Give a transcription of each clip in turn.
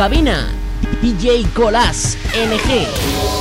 cabina, DJ Colas NG.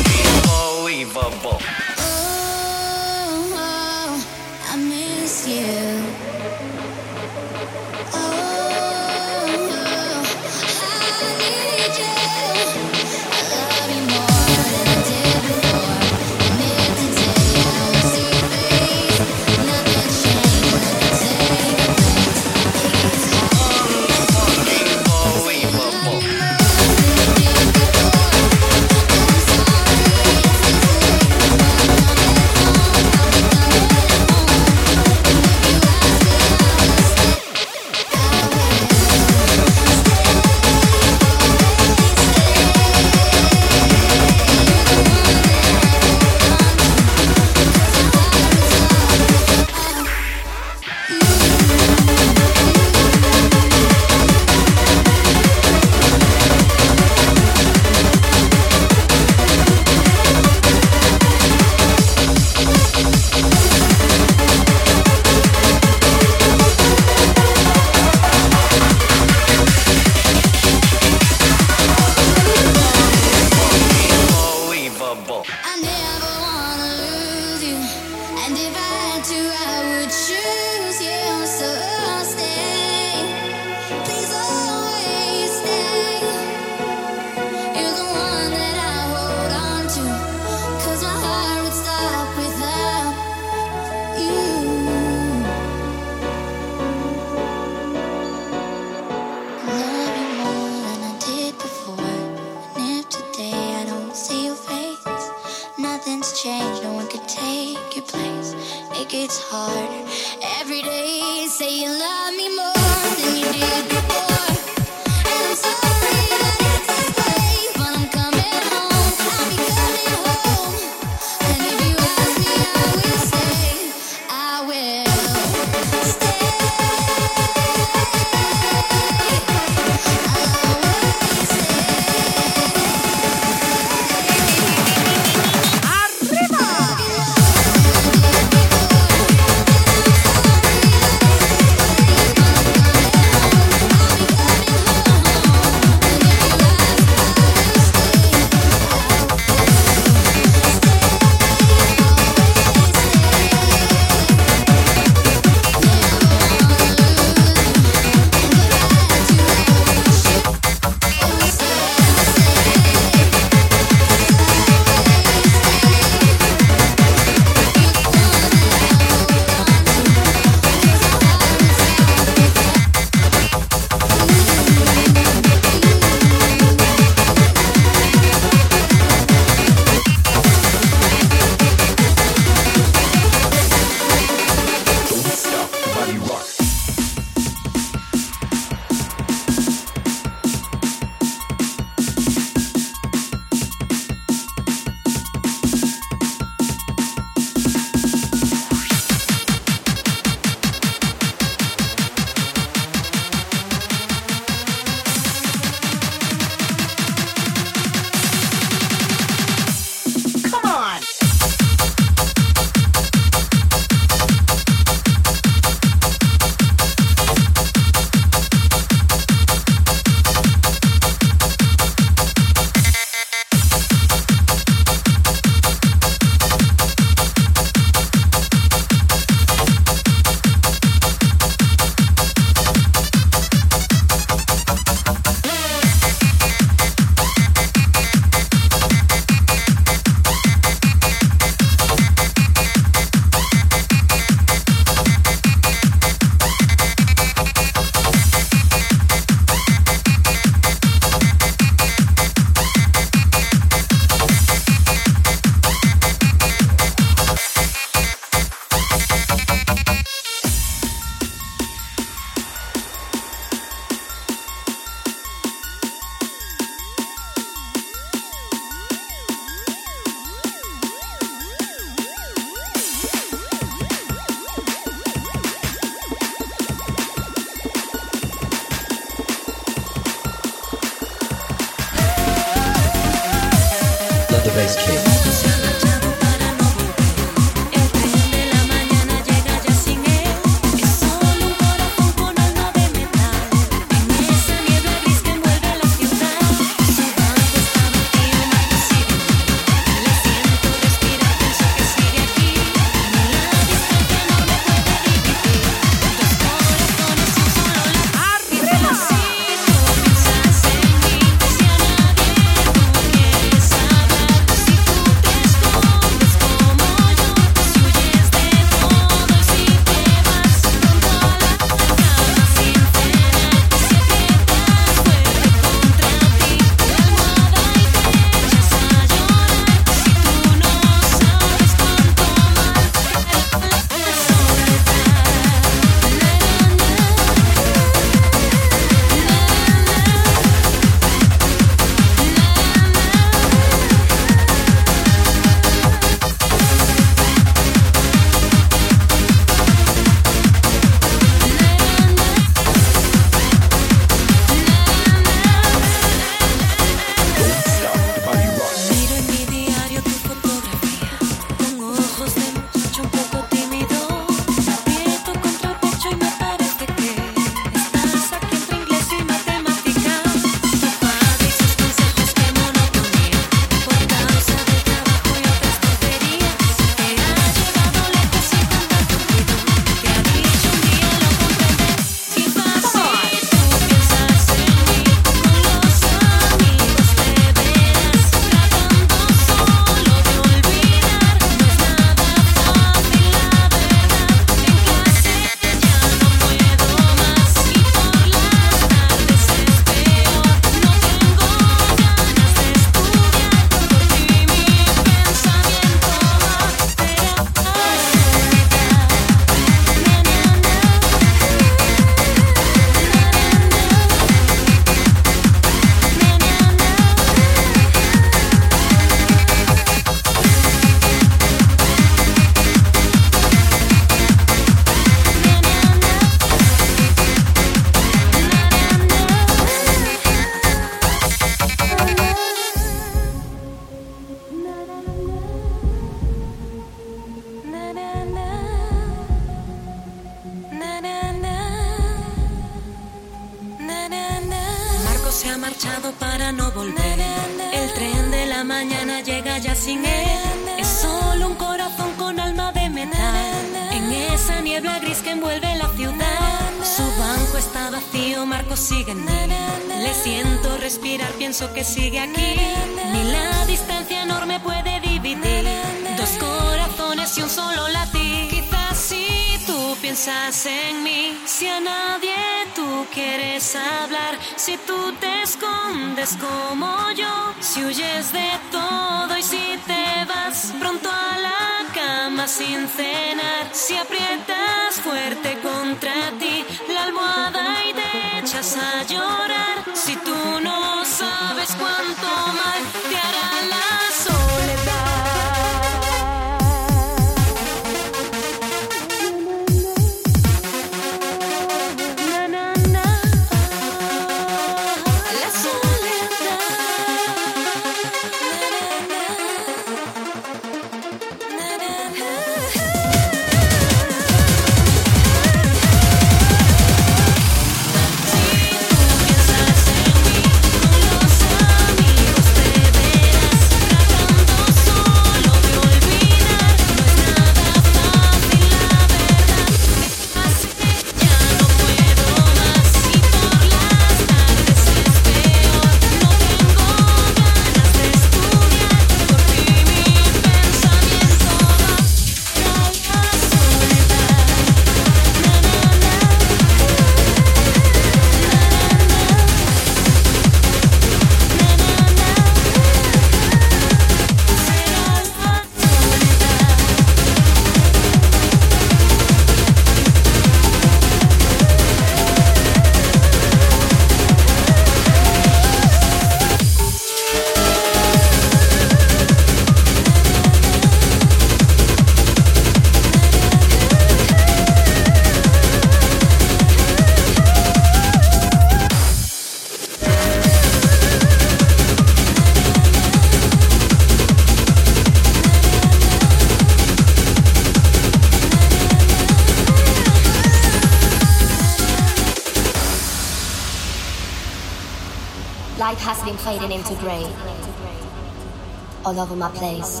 All over my place,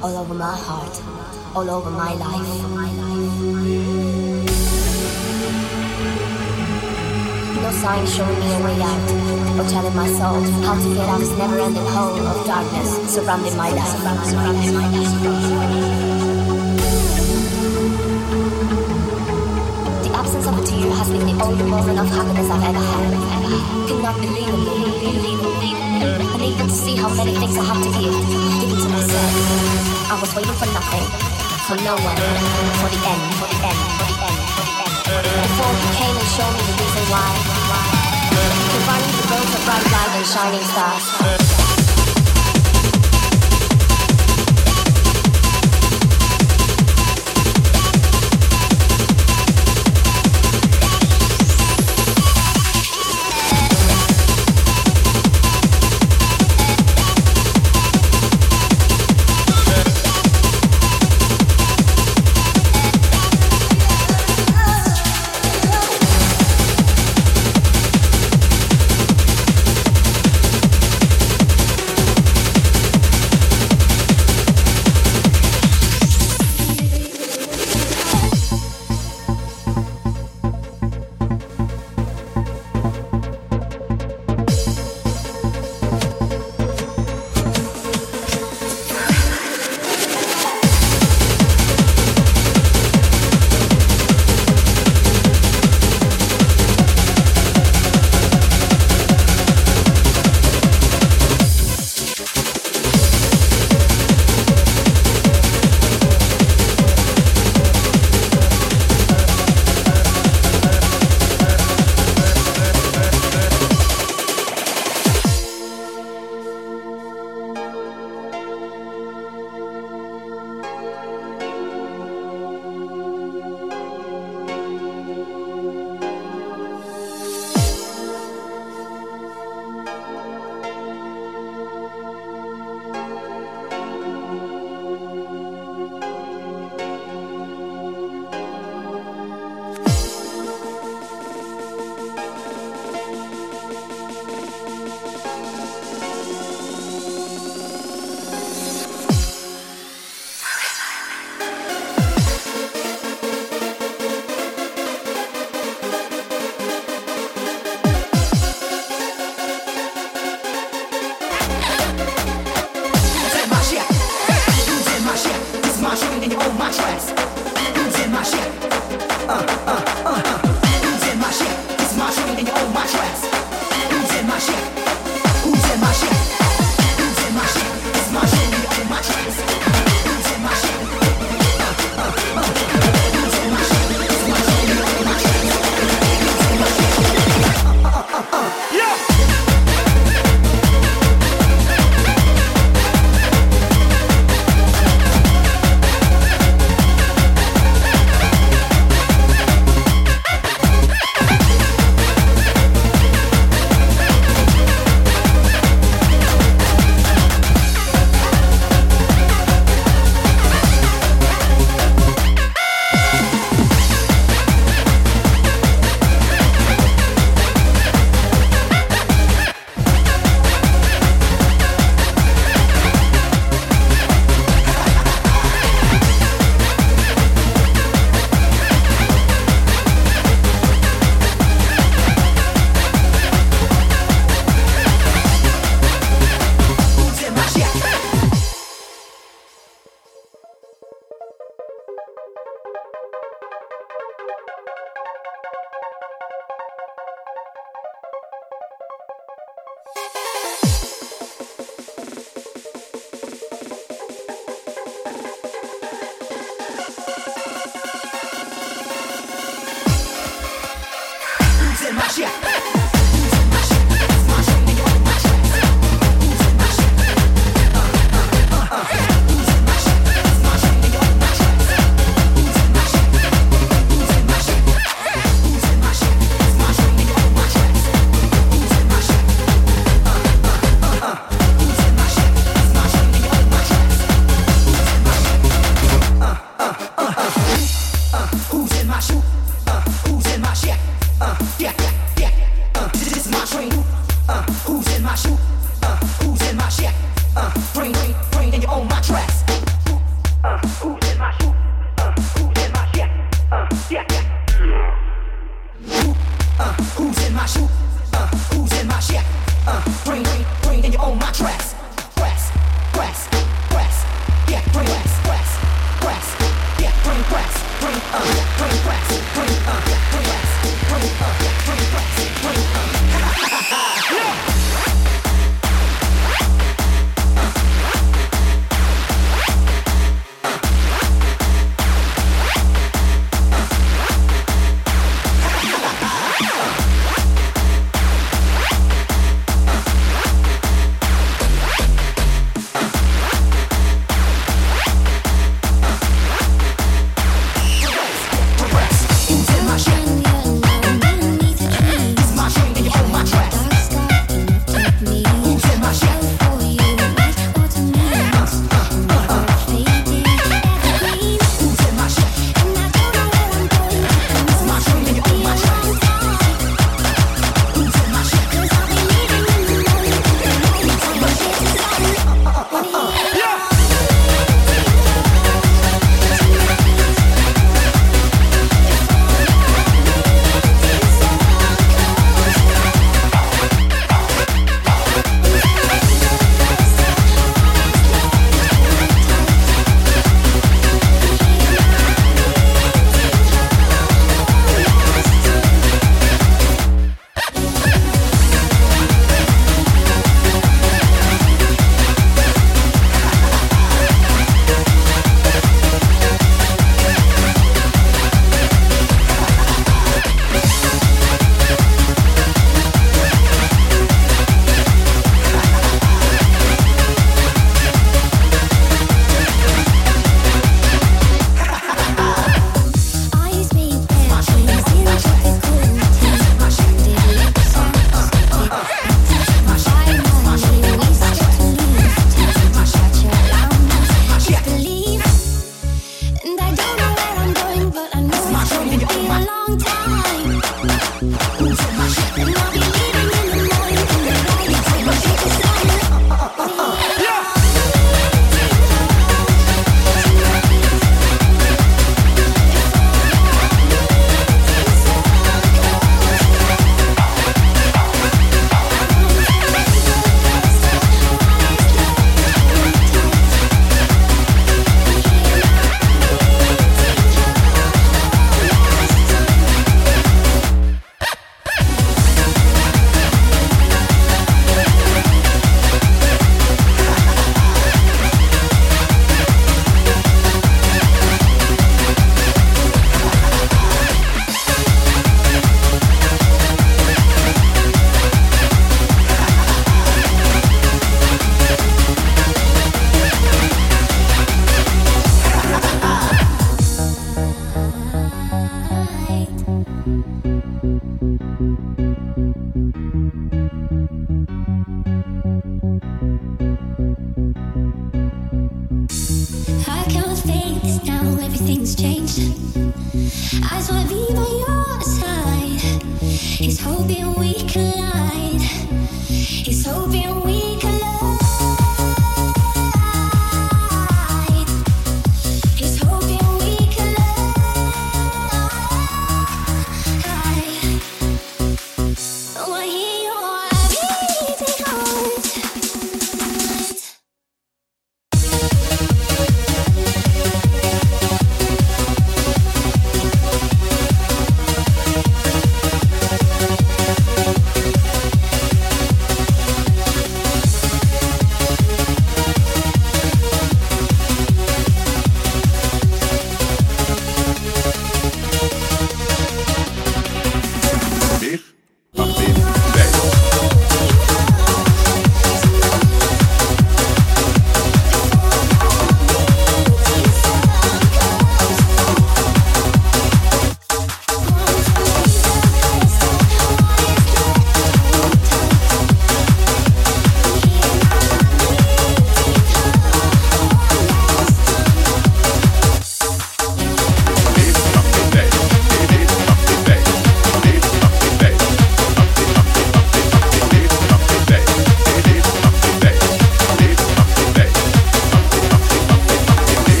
all over my heart, all over my life. No sign showing me a way out, or telling my soul how to get out this never-ending hole of darkness surrounding my life. Surrounding my The absence of a tear has been the only moment of happiness I've ever had. Could not believe it, believe it. And even to see how many things I have to give, give it to myself. I was waiting for nothing, for no one, for the end, for the end, for the end, for the end. Before he came and showed me the reason why. Providing the roads of bright light and shining stars. вообще. mine.